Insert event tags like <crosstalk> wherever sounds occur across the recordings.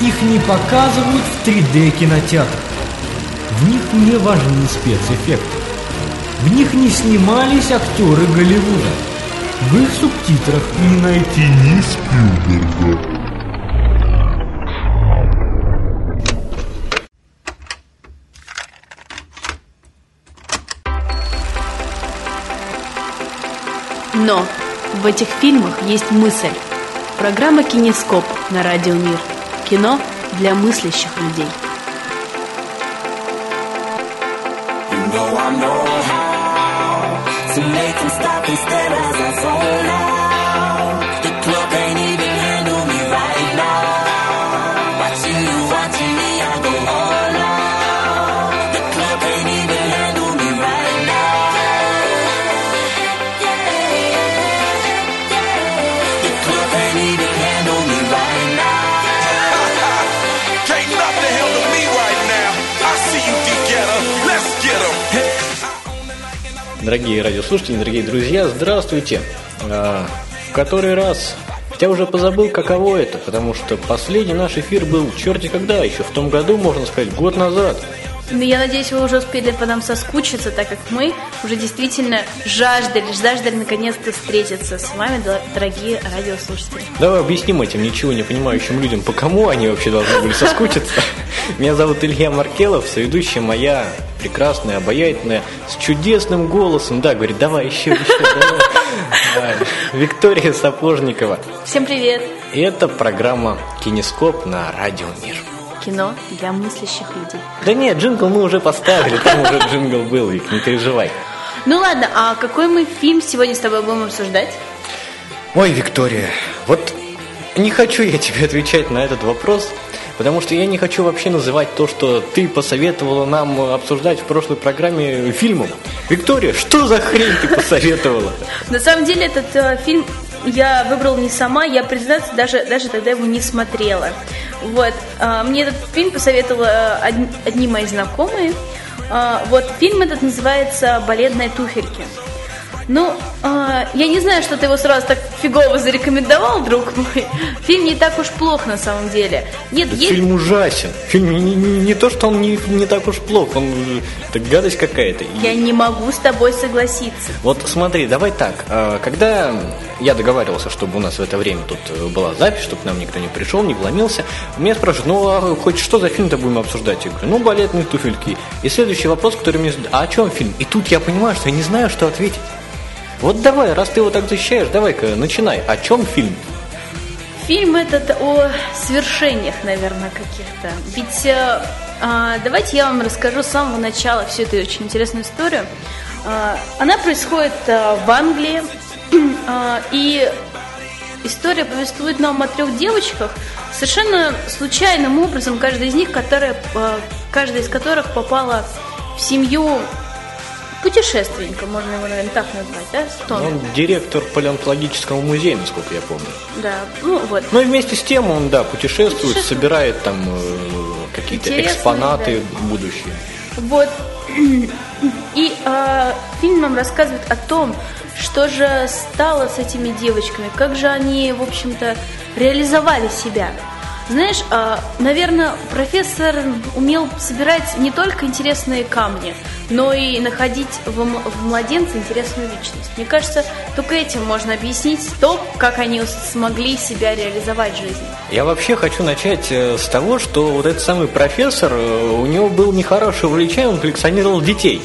их не показывают в 3D кинотеатрах. В них не важны спецэффекты. В них не снимались актеры Голливуда. В их субтитрах не найти ни Спилберга. Но в этих фильмах есть мысль. Программа «Кинескоп» на Радио Мир. Кино для мыслящих людей. You know Дорогие радиослушатели, дорогие друзья, здравствуйте! А, в который раз я уже позабыл, каково это, потому что последний наш эфир был черти когда, еще в том году, можно сказать, год назад. Ну, я надеюсь, вы уже успели по нам соскучиться, так как мы уже действительно жаждали, жаждали наконец-то встретиться с вами, дор- дорогие радиослушатели. Давай объясним этим ничего не понимающим людям, по кому они вообще должны были соскучиться. Меня зовут Илья Маркелов, соведущая моя прекрасная, обаятельная, с чудесным голосом. Да, говорит, давай еще, еще, давай. Виктория Сапожникова. Всем привет! И это программа «Кинескоп» на Радио Мир. Кино для мыслящих людей. Да нет, джингл мы уже поставили, там уже джингл был, Вик, не переживай. Ну ладно, а какой мы фильм сегодня с тобой будем обсуждать? Ой, Виктория, вот не хочу я тебе отвечать на этот вопрос, потому что я не хочу вообще называть то, что ты посоветовала нам обсуждать в прошлой программе фильмом. Виктория, что за хрень ты посоветовала? На самом деле этот э, фильм я выбрала не сама, я, признаться, даже, даже тогда его не смотрела. Вот. а, мне этот фильм посоветовала э, од- одни мои знакомые. А, вот фильм этот называется «Балетные туфельки». Ну, а, я не знаю, что ты его сразу так фигово зарекомендовал, друг мой. Фильм не так уж плох на самом деле. Нет, есть... Фильм ужасен. Фильм не, не- не то, что он не, не так уж плох, он э, это гадость какая-то. Я не могу с тобой согласиться. Вот смотри, давай так. а, Когда я договаривался, чтобы у нас в это время тут э, была запись, чтобы нам никто не пришел, не вломился, меня спрашивают, ну а хоть что за фильм-то будем обсуждать? Я говорю, ну балетные туфельки. И следующий вопрос, который мне задают, а о чем фильм? И тут я понимаю, что я не знаю, что ответить. Вот давай, раз ты его так защищаешь, давай-ка начинай. О чем фильм? Фильм этот о свершениях, наверное, каких-то. Ведь э, а, давайте я вам расскажу с самого начала всю эту очень интересную историю. А, она происходит а, в Англии, а, и история повествует нам о трех девочках, совершенно случайным образом, каждая из них, которая, а, каждая из которых попала в семью путешественника, можно его, наверное, так назвать, да? Кто он? Он директор палеонтологического музея, насколько я помню. Да, ну вот. Ну и вместе с тем он, да, путешествует, Путешествует. собирает там э, какие-то Интересные, экспонаты да. будущие. Вот. И а, фильм нам рассказывает о том, что же стало с этими девочками, как же они, в общем-то, реализовали себя. Знаешь, а, наверное, профессор умел собирать не только интересные камни, но и находить в, младенце интересную личность. Мне кажется, только этим можно объяснить то, как они смогли себя реализовать в жизни. Я вообще хочу начать э, с того, что вот этот самый профессор, э, у него был нехорошее увлечение, он коллекционировал детей.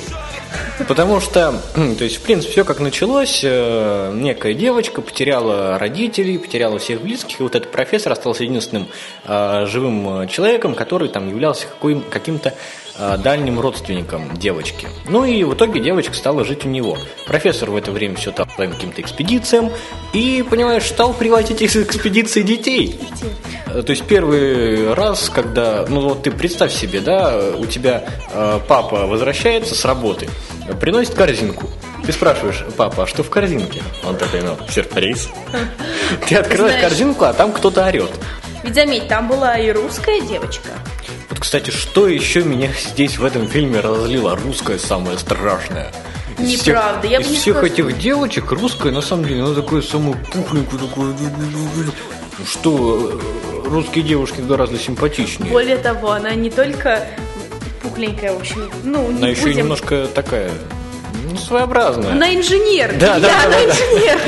Потому что, <clears throat> то есть, в принципе, все как началось, э, некая девочка потеряла родителей, потеряла всех близких, и вот этот профессор остался единственным э, живым э, человеком, который там являлся каким-то дальним родственником девочки. Ну и в итоге девочка стала жить у него. Профессор в это время все там по каким-то экспедициям и, понимаешь, стал приводить из экспедиции детей. Э, То есть первый раз, когда, ну вот ты представь себе, да, у тебя э, папа возвращается с работы, э, приносит корзинку. Ты спрашиваешь, папа, а что в корзинке? Он такой, ну, сюрприз. <laughs> Ты открываешь корзинку, а там кто-то орет. Ведь заметь, там была и русская девочка. Вот, кстати, что еще меня здесь в этом фильме разозлило? Русское самое страшное. Из всех- Неправда, я бы из не всех сказала, этих девочек русская, на самом деле, она такое самое пухленькое, такое... Что э, русские девушки гораздо симпатичнее. Более того, она не только пухленькая, в общем, ну, не Она еще и будем- немножко такая ну, своеобразная. Она инженер. Да, да, Я <laughs> да, она да, да. инженер.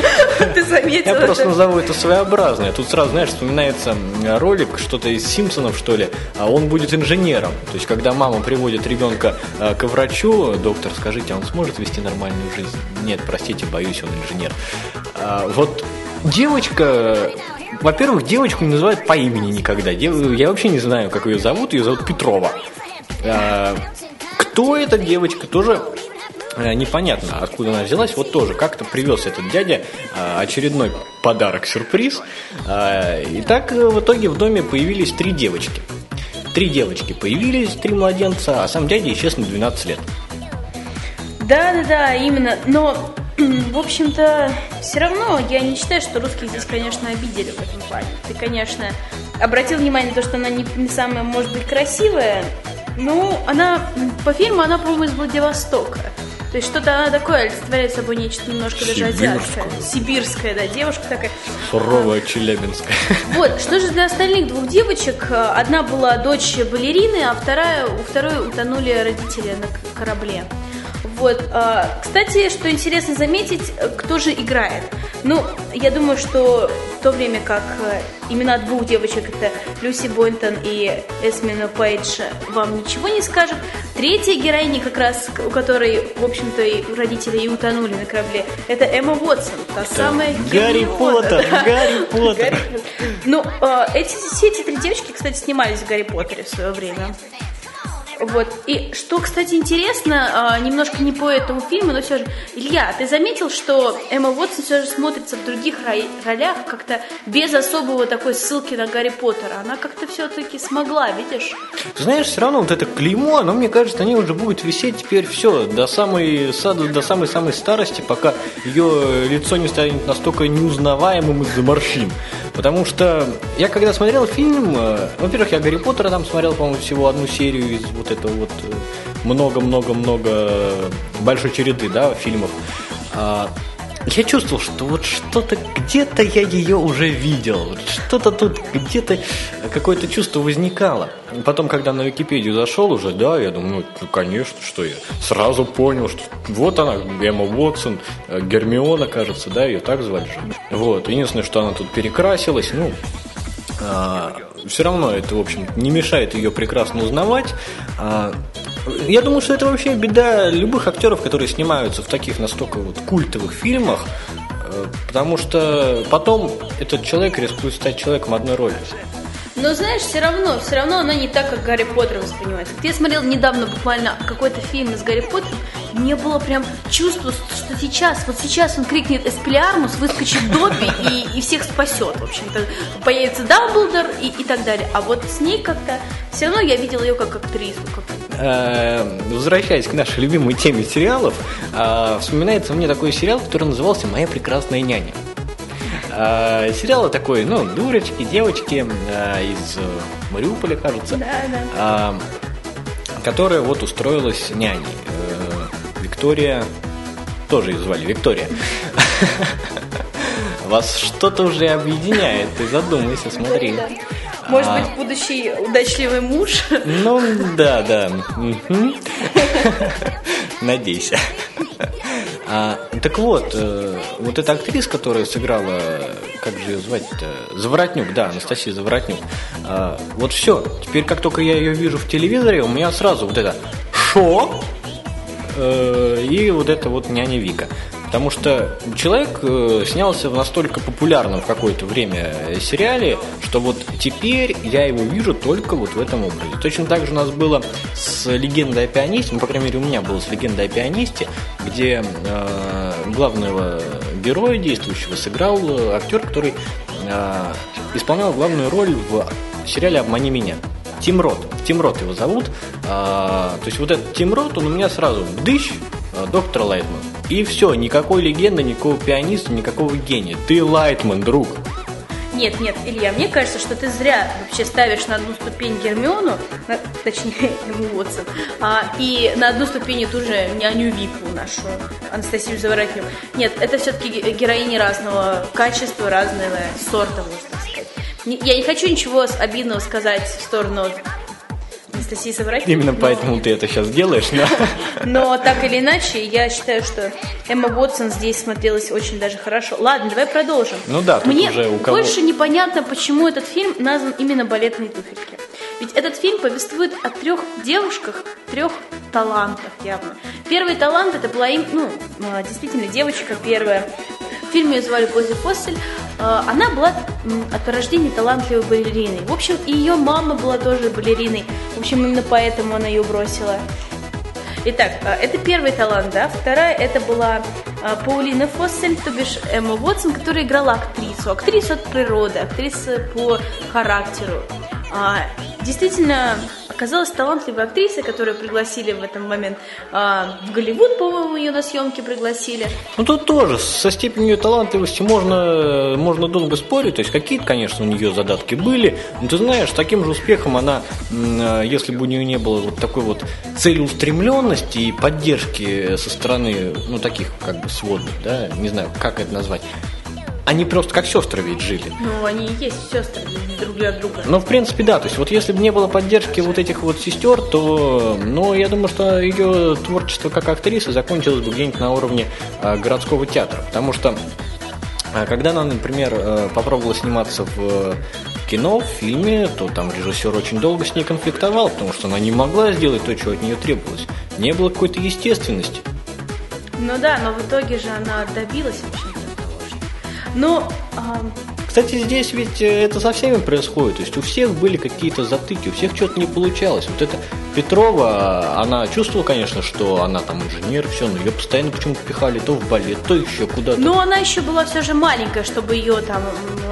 <laughs> Ты заметила? Я просто назову это своеобразное. Тут сразу, знаешь, вспоминается ролик, что-то из Симпсонов, что ли, а он будет инженером. То есть, когда мама приводит ребенка э, к врачу, доктор, скажите, а он сможет вести нормальную жизнь? Нет, простите, боюсь, он инженер. А, вот девочка, во-первых, девочку не называют по имени никогда. Я вообще не знаю, как ее зовут. Ее зовут Петрова. А, Кто эта девочка, тоже непонятно, откуда она взялась. Вот тоже как-то привез этот дядя э, очередной подарок-сюрприз. Э, И так э, в итоге в доме появились три девочки. Три девочки появились, три младенца, а сам дядя исчез на 12 лет. Да, да, да, именно. Но, <clears throat> в общем-то, все равно я не считаю, что русских здесь, конечно, обидели в этом плане. Ты, конечно, обратил внимание на то, что она не, не самая, может быть, красивая. Ну, она, по фильму, она, по-моему, из Владивостока. То есть что-то она такое олицетворяет собой нечто немножко даже азиатское. Сибирская, да, девушка такая. Суровая Челябинская. <laughs> Вот, что же для остальных двух девочек? Одна была дочь балерины, а вторая, у второй утонули родители на корабле. Вот, э, кстати, что интересно заметить, кто же играет. Ну, я думаю, что в то время как э, имена двух девочек это Люси Бойнтон и Эсмина Пейдж вам ничего не скажут. Третья героиня, как раз у которой, в общем-то, и родители и утонули на корабле, это Эмма Уотсон, та самая Гарри. Поттер, Гарри <laughs> Поттер. Гарри Поттер. Ну, э, эти, все эти три девочки, кстати, снимались в Гарри Поттере в свое время. Вот. И что, кстати, интересно, а, немножко не по этому фильму, но все же, Илья, ты заметил, что Эмма Уотсон все же смотрится в других ро- ролях как-то без особого такой ссылки на Гарри Поттера. Она как-то все-таки смогла, видишь? Знаешь, все равно вот это клеймо, оно, мне кажется, они уже будут висеть теперь все, до самой, до самой-самой старости, пока ее лицо не станет настолько неузнаваемым из-за морщин. Потому что я когда смотрел фильм, э, во-первых, я Гарри Поттера там смотрел, по-моему, всего одну серию из вот этого вот э, много-много-много большой череды, да, фильмов. А, я чувствовал, что вот что-то где-то я ее уже видел, что-то тут где-то какое-то чувство возникало. Потом, когда на Википедию зашел уже, да, я думаю, ну, конечно, что я сразу понял, что вот она, Эмма Уотсон, э, Гермиона, кажется, да, ее так звали же. Вот, единственное, что она тут перекрасилась, ну, все равно это, в общем, не мешает ее прекрасно узнавать. А, Я думаю, что это вообще беда любых актеров, которые снимаются в таких настолько вот культовых фильмах, э, потому что потом этот человек рискует стать человеком одной роли. Но знаешь, все равно, все равно она не так, как Гарри Поттер воспринимается. Ты смотрел недавно буквально какой-то фильм с Гарри Поттером, не было прям чувства, что сейчас, вот сейчас он крикнет Эспелиармус, выскочит Добби и, и всех спасет, в общем-то. Появится Дамблдор и, и так далее. А вот с ней как-то, все равно я видела ее как актрису. Как... Э, Возвращаясь к нашей любимой теме сериалов, э, вспоминается мне такой сериал, который назывался «Моя прекрасная няня». Э, Сериал такой, ну, дурочки, девочки э, из э, Мариуполя, кажется. Да, да. а, которая вот устроилась няней. Э, Виктория, тоже ее звали Виктория. <laughs> Вас что-то уже объединяет, ты задумайся, смотри. Может А. быть, будущий удачливый муж. Ну, да, да. <laughs> Надейся. <laughs> А, так вот, э, вот эта актриса, которая сыграла, как же ее звать-то? Заворотнюк, да, Анастасия Заворотнюк. А, вот все, теперь как только я ее вижу в телевизоре, у меня сразу вот это «Шо?» э, и вот это вот няня Вика. Потому что человек э, снялся в настолько популярном в какое-то время сериале, что вот теперь я его вижу только вот в этом образе. Точно так же у нас было с «Легендой о пианисте», ну, по крайней мере, у меня было с «Легендой о пианисте», где э, главного героя действующего сыграл э, актер, который э, исполнял главную роль в сериале «Обмани меня». Тим Рот. Тим Рот его зовут. А, то есть вот этот Тим Рот, он у меня сразу дыщ, а, доктор Лайтман. И все, никакой легенды, никакого пианиста, никакого гения. Ты Лайтман, друг. Нет, нет, Илья, мне кажется, что ты зря вообще ставишь на одну ступень Гермиону, на- точнее, <laughs> Эмму Уотсон, а, и на одну ступень ту же няню Вику нашу, Анастасию Заворотнюк. Нет, это все-таки героини разного качества, разного сорта, можно сказать. Я не хочу ничего обидного сказать в сторону Анастасии Савракиной. Именно но- поэтому ты это сейчас делаешь, да? Но так или иначе, я считаю, что Эмма Уотсон здесь смотрелась очень даже хорошо. Ладно, давай продолжим. Ну да, тут Мне уже у кого- больше непонятно, почему этот фильм назван именно «Балетные туфельки». Ведь этот фильм повествует о трех девушках, трех талантах явно. Первый талант это была им, ну, действительно, девочка первая. Фильме ее звали Пози Фоссель. Э, Она была от рождения талантливой балериной. В общем, и ее мама была тоже балериной. В общем, именно поэтому она ее бросила. Итак, а, это первый талант, да. Вторая это была а, Паулина Фоссель, то бишь Эмма Уотсон, которая играла актрису. Актрису от природы, актриса по характеру. А, Действительно, оказалась талантливой актрисой, которую пригласили в этот момент а, в Голливуд, по-моему, ее на съемки пригласили. Ну тут тоже со степенью талантливости можно, можно долго спорить. То есть какие-то, конечно, у нее задатки были. Но ты знаешь, таким же успехом она, э, если бы у нее не было вот такой вот целеустремленности и поддержки со стороны, ну, таких как бы сводных, да, не знаю, как это назвать. Они просто как сестры ведь жили. Ну, они и есть сестры друг для друга. Ну, в принципе, да. То есть, вот если бы не было поддержки вот этих вот сестер, то, ну, я думаю, что ее творчество как актрисы закончилось бы где-нибудь на уровне э, городского театра. Потому что, э, когда она, например, э, попробовала сниматься в э, кино, в фильме, то там режиссер очень долго с ней конфликтовал, потому что она не могла сделать то, чего от нее требовалось. Не было какой-то естественности. Ну да, но в итоге же она добилась, что... Но ам, Кстати, здесь ведь э, это со всеми происходит. То есть у всех были какие-то затыки, у всех что-то не получалось. Вот это Петрова, она чувствовала, конечно, что она там инженер, все, но ее постоянно почему-то пихали то в балет, то еще куда-то. Но она еще была все же маленькая, чтобы ее там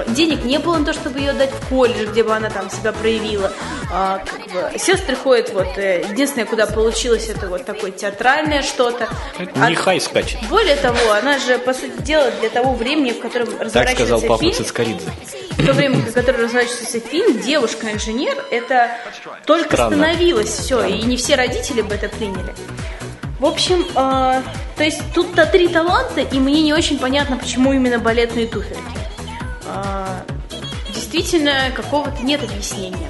денег не было на то, чтобы ее дать в колледж, где бы она там себя проявила. А, как бы, сестры ходят вот э, единственное, куда получилось, это вот такое театральное что-то. Это не А хай скачет. Более того, она же по сути дела для того времени, в котором Так разворачивается сказал папа фильм, Цискоридзе. в то время, в котором разворачивается фильм, девушка-инженер, это только Странно. становилось все, и не все родители бы это приняли. В общем, э, то есть тут-то три таланта, и мне не очень понятно, почему именно балетные туфельки. Э, действительно, какого-то нет объяснения.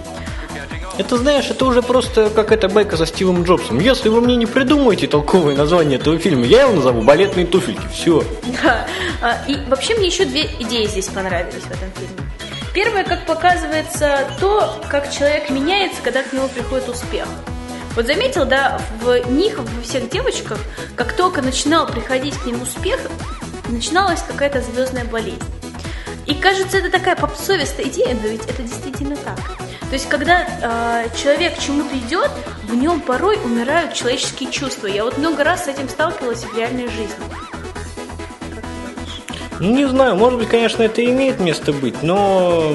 Это, знаешь, это уже просто как эта байка со Стивом Джобсом. Если вы мне не придумаете толковое название этого фильма, я его назову «Балетные туфельки». Все. Да. А, И вообще мне еще две идеи здесь понравились в этом фильме. Первое, как показывается, то, как человек меняется, когда к нему приходит успех. Вот заметил, да, в них, во всех девочках, как только начинал приходить к ним успех, начиналась какая-то звездная болезнь. И кажется, это такая попсовистая идея, но ведь это действительно так. То есть, когда э, человек чему-то идет, в нем порой умирают человеческие чувства. Я вот много раз с этим сталкивалась в реальной жизни. Ну, не знаю, может быть, конечно, это имеет место быть, но...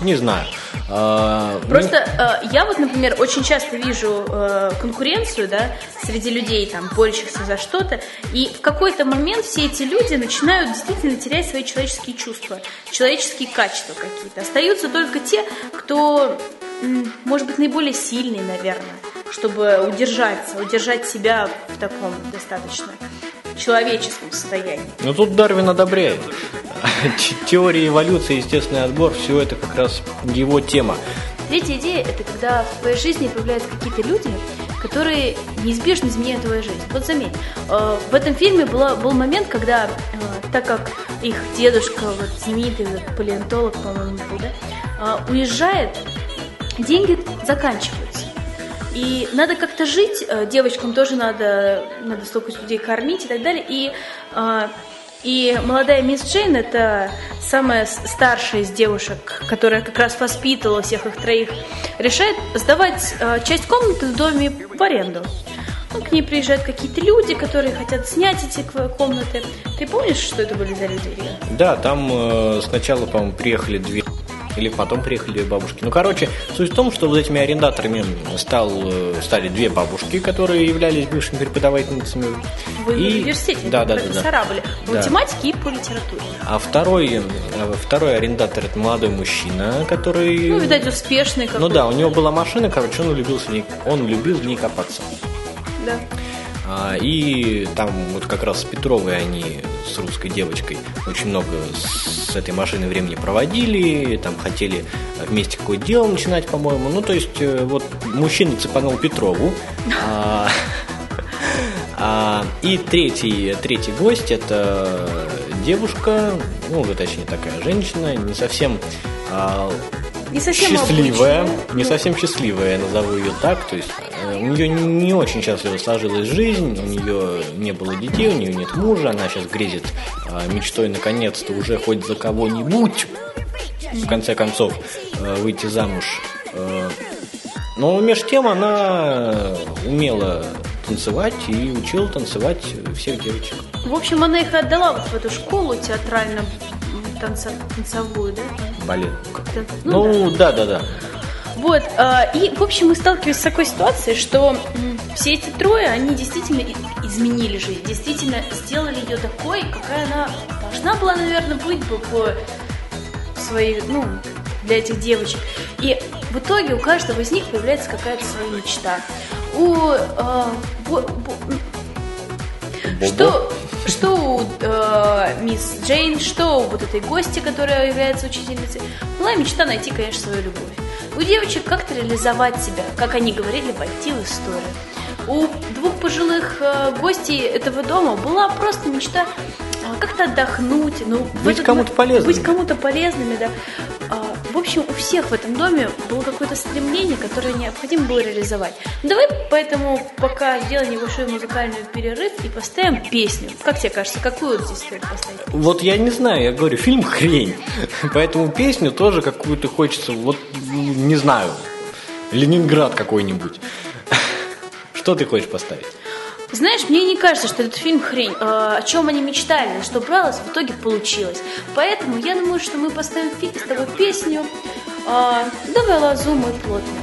Не знаю. А, Просто э, я вот, например, очень часто вижу э, конкуренцию, да, среди людей, там, борющихся за что-то, и в какой-то момент все эти люди начинают действительно терять свои человеческие чувства, человеческие качества какие-то. Остаются только те, кто, может быть, наиболее сильный, наверное, чтобы удержаться, удержать себя в таком достаточно человеческом состоянии. Ну тут Дарвин одобряет. <laughs> Теория эволюции, естественный отбор, все это как раз его тема. Третья идея – это когда в твоей жизни появляются какие-то люди, которые неизбежно изменяют твою жизнь. Вот заметь, э, в этом фильме была, был момент, когда, э, так как их дедушка, вот знаменитый палеонтолог, по-моему, был, да, э, уезжает, деньги заканчиваются. И надо как-то жить, э, девочкам тоже надо, надо столько людей кормить и так далее. И, и молодая мисс Джейн, это самая старшая из девушек, которая как раз воспитывала всех их троих, решает сдавать э, часть комнаты в доме в аренду. Ну, к ней приезжают какие-то люди, которые хотят снять эти комнаты. Ты помнишь, что это были за люди? Да, там э, сначала, по-моему, приехали две или потом приехали бабушки. Ну, короче, суть в том, что вот этими арендаторами стал, э, стали две бабушки, которые являлись бывшими преподавательницами. Вы в И- университете, Да, да, профессора да. были. По Да. математике и по литературе. А второй, э, второй арендатор это молодой мужчина, который. Ну, видать, успешный Ну какой-то. да, у него была машина, короче, он влюбился в ней, он любил в ней копаться. Да. А, И там вот как раз с Петровой они с русской девочкой очень много с этой машиной времени проводили, там хотели вместе какое-то дело начинать, по-моему. Ну, то есть, э, вот мужчина цепанул Петрову, а, <laughs> а, и третий, третий гость это девушка, ну, точнее, такая женщина, не совсем Не совсем счастливая, обычная. не совсем счастливая, я назову ее так. То есть у нее не, очень счастливо сложилась жизнь, у нее не было детей, у нее нет мужа, она сейчас грезит э, мечтой наконец-то уже хоть за кого-нибудь, в конце концов, э, выйти замуж. Э, Но между тем она умела танцевать и учила танцевать всех девочек. В общем, она их отдала вот в эту школу театрально танца- танцевую, да? Балет. Та- Ну, да. Ну, да, да, да. Вот, а, и, в общем, мы сталкиваемся с такой ситуацией, что все эти трое, они действительно изменили жизнь, действительно сделали ее такой, какая она должна была, наверное, быть бы по своей, ну, для этих девочек. И в итоге у каждого из них появляется какая-то своя мечта. У а, бо- бо- что, что у э, мисс Джейн, что у вот этой гости, которая является учительницей, была мечта найти, конечно, свою любовь. У девочек как-то реализовать себя, как они говорили, войти в историю. У двух пожилых э, гостей этого дома была просто мечта э, как-то отдохнуть, ну, Быть кому-то полезными. Быть кому-то полезными, да. В общем, у всех в этом доме было какое-то стремление, которое необходимо было реализовать. Давай поэтому пока сделаем небольшой музыкальный перерыв и поставим песню. Как тебе кажется, какую здесь стоит поставить? Вот я не знаю, я говорю, фильм хрень. <laughs> Поэтому песню тоже какую-то хочется, вот ну, не знаю, Ленинград какой-нибудь. <laughs> Что ты хочешь поставить? Знаешь, мне не кажется, что этот фильм хрень. Э, О чем они мечтали, что бралось, в итоге получилось. Поэтому я думаю, что мы поставим с тобой песню э, «Давай лазу мой плотный».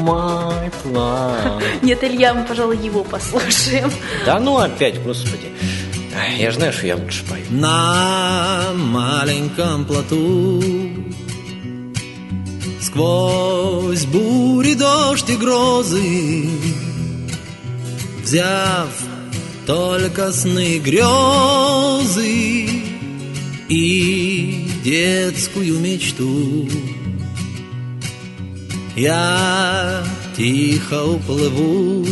Мой план. Нет, Илья, мы, пожалуй, его послушаем. Да ну опять, господи. Я же знаю, что я лучше пою. на маленьком плоту Сквозь бури, дождь и грозы Взяв только сны, грезы И детскую мечту Я тихо уплыву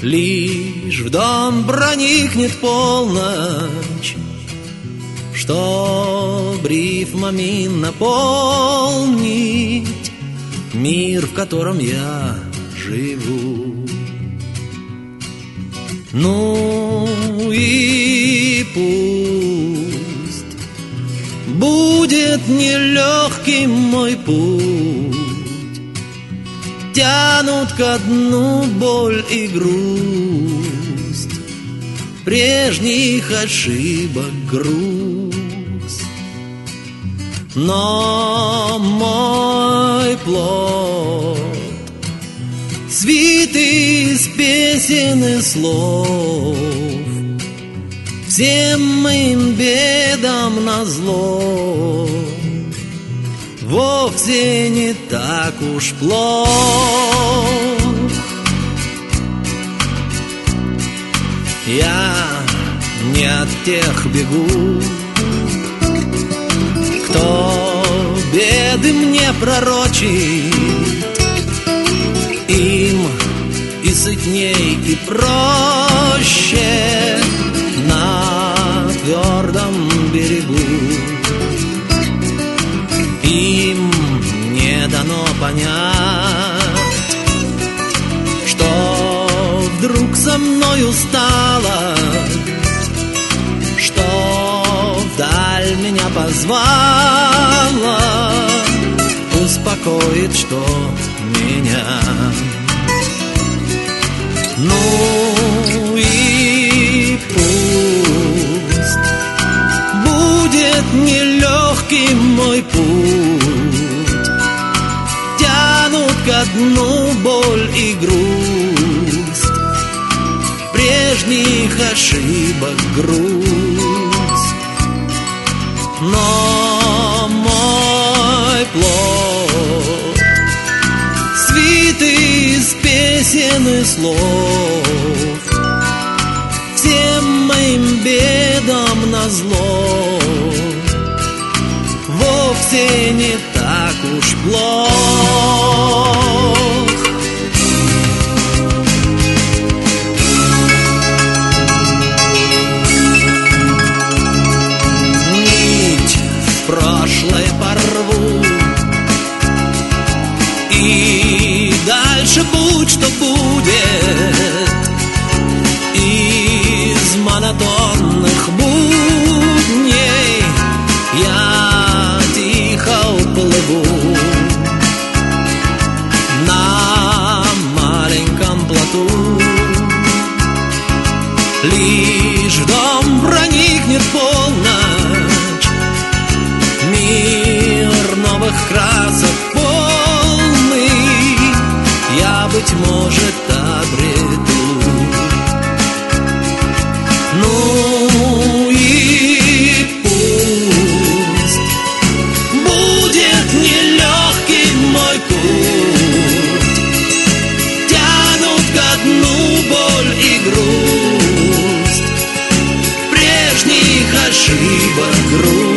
Лишь в дом проникнет полночь, Чтоб рифмами наполнить Мир, в котором я живу. Ну и пусть Будет нелегким мой путь. Тянут ко дну боль и грусть Прежних ошибок груз Но мой плод Свит из песен и слов. Всем моим бедам назло. Вовсе не так уж плох Я не от тех бегу. Кто беды мне пророчит и сытней, и проще На твердом берегу. Им не дано понять Что вдруг со мною стало Что вдаль меня позвала Успокоит, что меня мой путь Тянут ко дну боль и грусть Прежних ошибок грусть. Но мой плод Свит из песен и слов. Всем моим бедам на зло Вовсе не так уж плохо Нить в прошлое порву. И дальше будь что будет Прежних ошибок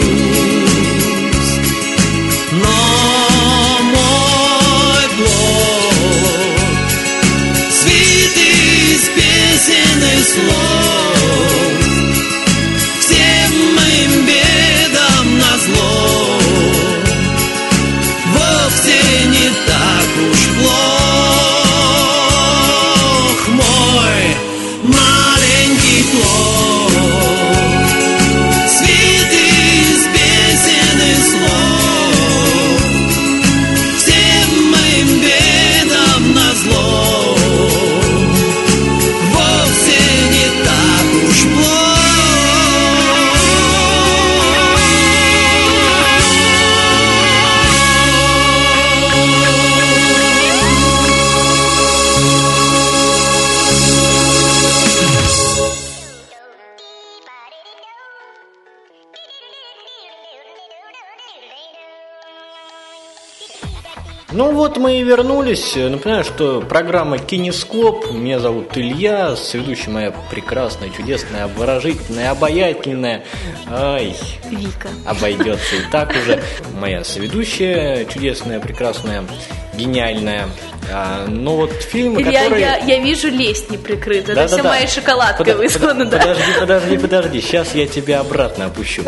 Ну вот мы и вернулись. Напоминаю, что программа «Кинескоп». Меня зовут Илья, соведущая моя прекрасная, чудесная, обворожительная, обаятельная. Ай, Вика. обойдется и так уже. <laughs> Моя соведущая, чудесная, прекрасная, гениальная. А, ну вот фильмы, Илья, которые... я, я вижу лесть не прикрыта. Это вся Да-да-да. моя шоколадка Подо- вызвана, подо- да. Подожди, подожди, подожди. Сейчас я тебя обратно опущу.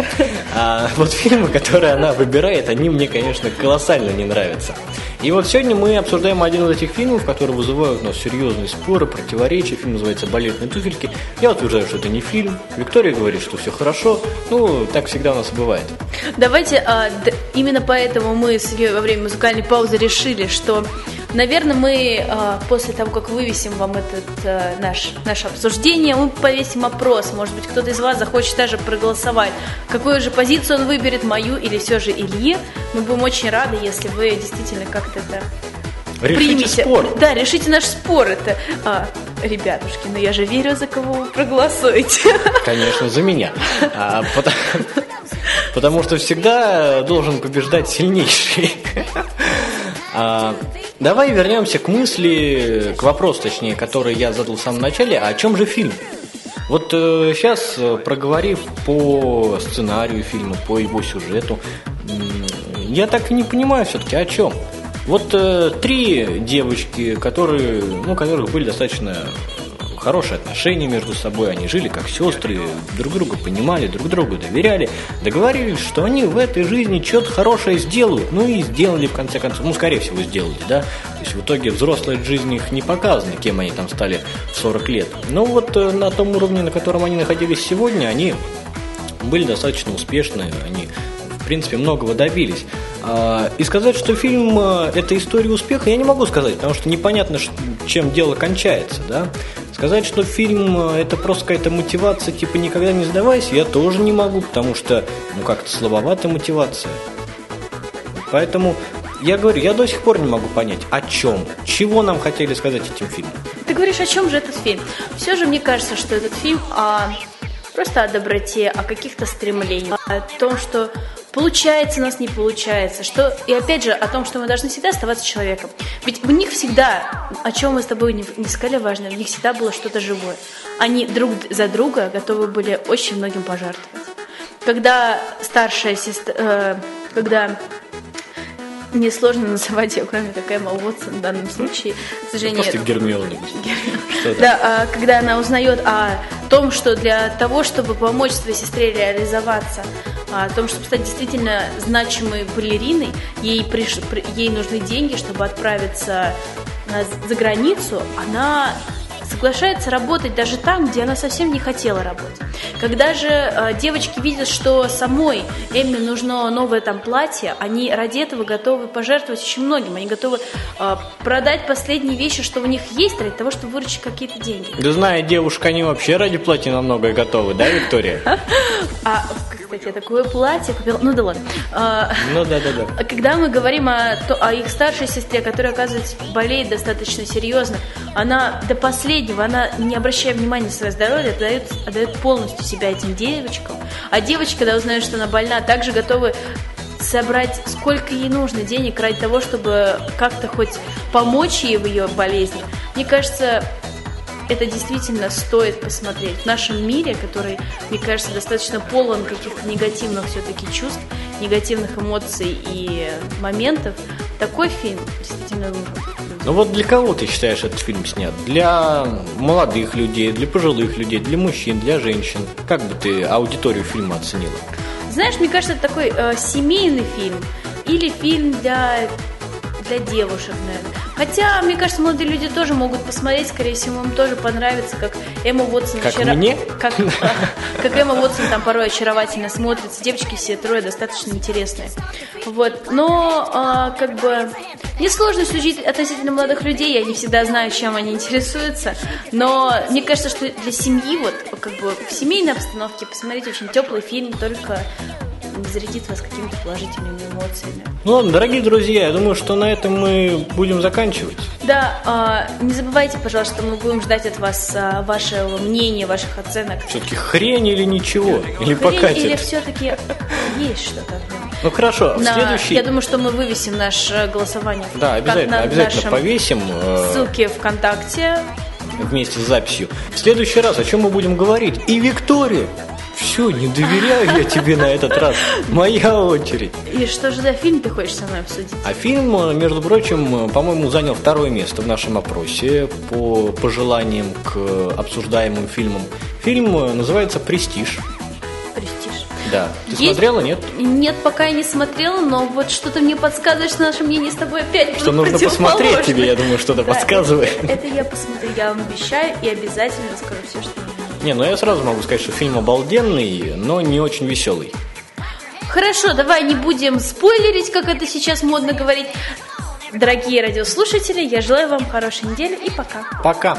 А, вот фильмы, которые она выбирает, они мне, конечно, колоссально не нравятся. И вот сегодня мы обсуждаем один из этих фильмов, которые вызывают у нас серьезные споры, противоречия. Фильм называется «Балетные туфельки». Я утверждаю, что это не фильм. Виктория говорит, что все хорошо. Ну, так всегда у нас бывает. Давайте, а, именно поэтому мы с Ильей во время музыкальной паузы решили, что, наверное, мы а, после того, как вывесим вам этот а, наш, наше обсуждение, мы повесим опрос. Может быть, кто-то из вас захочет даже проголосовать, какую же позицию он выберет, мою или все же Ильи. Мы будем очень рады, если вы действительно как-то это Решите примите. спор. Да, решите наш спор. Это, а, ребятушки, ну я же верю, за кого вы проголосуете. <laughs> Конечно, за меня. А, потому, <laughs> потому что всегда должен побеждать сильнейший. <laughs> А, давай вернемся к мысли, к вопросу, точнее, который я задал в самом начале. А о чем же фильм? Вот сейчас, проговорив по сценарию фильма, по его сюжету, я так и не понимаю все-таки о чем. Вот э, три девочки, которые, ну, которых были достаточно хорошие отношения между собой, они жили как сестры, друг друга понимали, друг другу доверяли, договорились, что они в этой жизни что-то хорошее сделают, ну и сделали в конце концов, ну скорее всего сделали, да, то есть в итоге взрослая жизнь их не показана, кем они там стали в 40 лет, но вот э, на том уровне, на котором они находились сегодня, они были достаточно успешны, они в принципе многого добились. А, И сказать, что фильм э, это история успеха, я не могу сказать, потому что непонятно, чем дело кончается, да. Сказать, что фильм э, это просто какая-то мотивация, типа никогда не сдавайся, я тоже не могу, потому что, ну, как-то слабовата мотивация. Поэтому я говорю, я до сих пор не могу понять, о чем, чего нам хотели сказать этим фильмом. Ты говоришь, о чем же этот фильм? Все же мне кажется, что этот фильм о, просто о доброте, о каких-то стремлениях, о том, что получается у нас не получается, что и опять же о том, что мы должны всегда оставаться человеком. Ведь в них всегда, о чем мы с тобой не, не сказали важно, в них всегда было что-то живое. Они друг за друга готовы были очень многим пожертвовать. когда старшая сестра, э, когда мне сложно называть ее, кроме как Эмма Уотсон в данном случае, к сожалению. Просто Гермиона. Да, а, когда она узнает о том, что для того, чтобы помочь своей сестре реализоваться, о том, чтобы стать действительно значимой балериной, ей, приш- при- ей нужны деньги, чтобы отправиться за границу, она соглашается работать даже там, где она совсем не хотела работать. Когда же э, девочки видят, что самой Эмме нужно новое там платье, они ради этого готовы пожертвовать очень многим. Они готовы э, продать последние вещи, что у них есть, ради того, чтобы выручить какие-то деньги. Да зная девушка, они вообще ради платья на многое готовы, да, Виктория? <laughs> А, кстати, я такое платье купила. Ну да ладно. А, Ну да, да, да. А <laughs> Когда мы говорим о, о их старшей сестре, которая, оказывается, болеет достаточно серьезно, она до последнего, она, не обращая внимания на свое здоровье, отдает, отдает полностью себя этим девочкам. А девочки, когда узнают, что она больна, также готовы собрать сколько ей нужно денег ради того, чтобы как-то хоть помочь ей в ее болезни. Мне кажется, это действительно стоит посмотреть. В нашем мире, который, мне кажется, достаточно полон каких-то негативных все-таки чувств, негативных эмоций и моментов, такой фильм действительно нужен. Ну вот для кого ты считаешь этот фильм снят? Для молодых людей, для пожилых людей, для мужчин, для женщин? Как бы ты аудиторию фильма оценила? Знаешь, мне кажется, это такой э, семейный фильм или фильм для, для девушек, наверное. Хотя, мне кажется, молодые люди тоже могут посмотреть, скорее всего, им тоже понравится, как Эмма Уотсон Как очара- мне? Как, <laughs> как Эмма Уотсон там порой очаровательно смотрится. Девочки все трое достаточно интересные. Вот. Но, а, как бы, несложно судить относительно молодых людей, я не всегда знаю, чем они интересуются. Но мне кажется, что для семьи, вот, как бы, в семейной обстановке посмотреть очень теплый фильм только зарядит вас какими-то положительными эмоциями. Ну ладно, дорогие друзья, я думаю, что на этом мы будем заканчивать. Да, а, не забывайте, пожалуйста, мы будем ждать от вас а, вашего мнения, ваших оценок. Все-таки хрень или ничего? Или Хрень покатит? Или все-таки есть что-то в нем? Ну хорошо, На- следующий... Я думаю, что мы вывесим наше голосование в- Да, обязательно, на обязательно повесим э, ссылке ВКонтакте. вместе с записью. В следующий раз о чем мы будем говорить? И Виктория! Все, не доверяю я тебе на этот раз. Моя очередь. И что же за фильм ты хочешь со мной обсудить? А фильм, между прочим, по-моему, занял второе место в нашем опросе по пожеланиям к обсуждаемым фильмам. Фильм называется «Престиж». Престиж. Да. Ты Есть- смотрела, нет? Нет, пока я не смотрела, но вот что-то мне подсказывает, что наше мнение с тобой опять Что нужно посмотреть тебе, я думаю, что-то Да, подсказывает. Это, это я посмотрю, я вам обещаю и обязательно расскажу все, что мне. Не, ну я сразу могу сказать, что фильм обалденный, но не очень веселый. Хорошо, давай не будем спойлерить, как это сейчас модно говорить. Дорогие радиослушатели, я желаю вам хорошей недели и пока. Пока.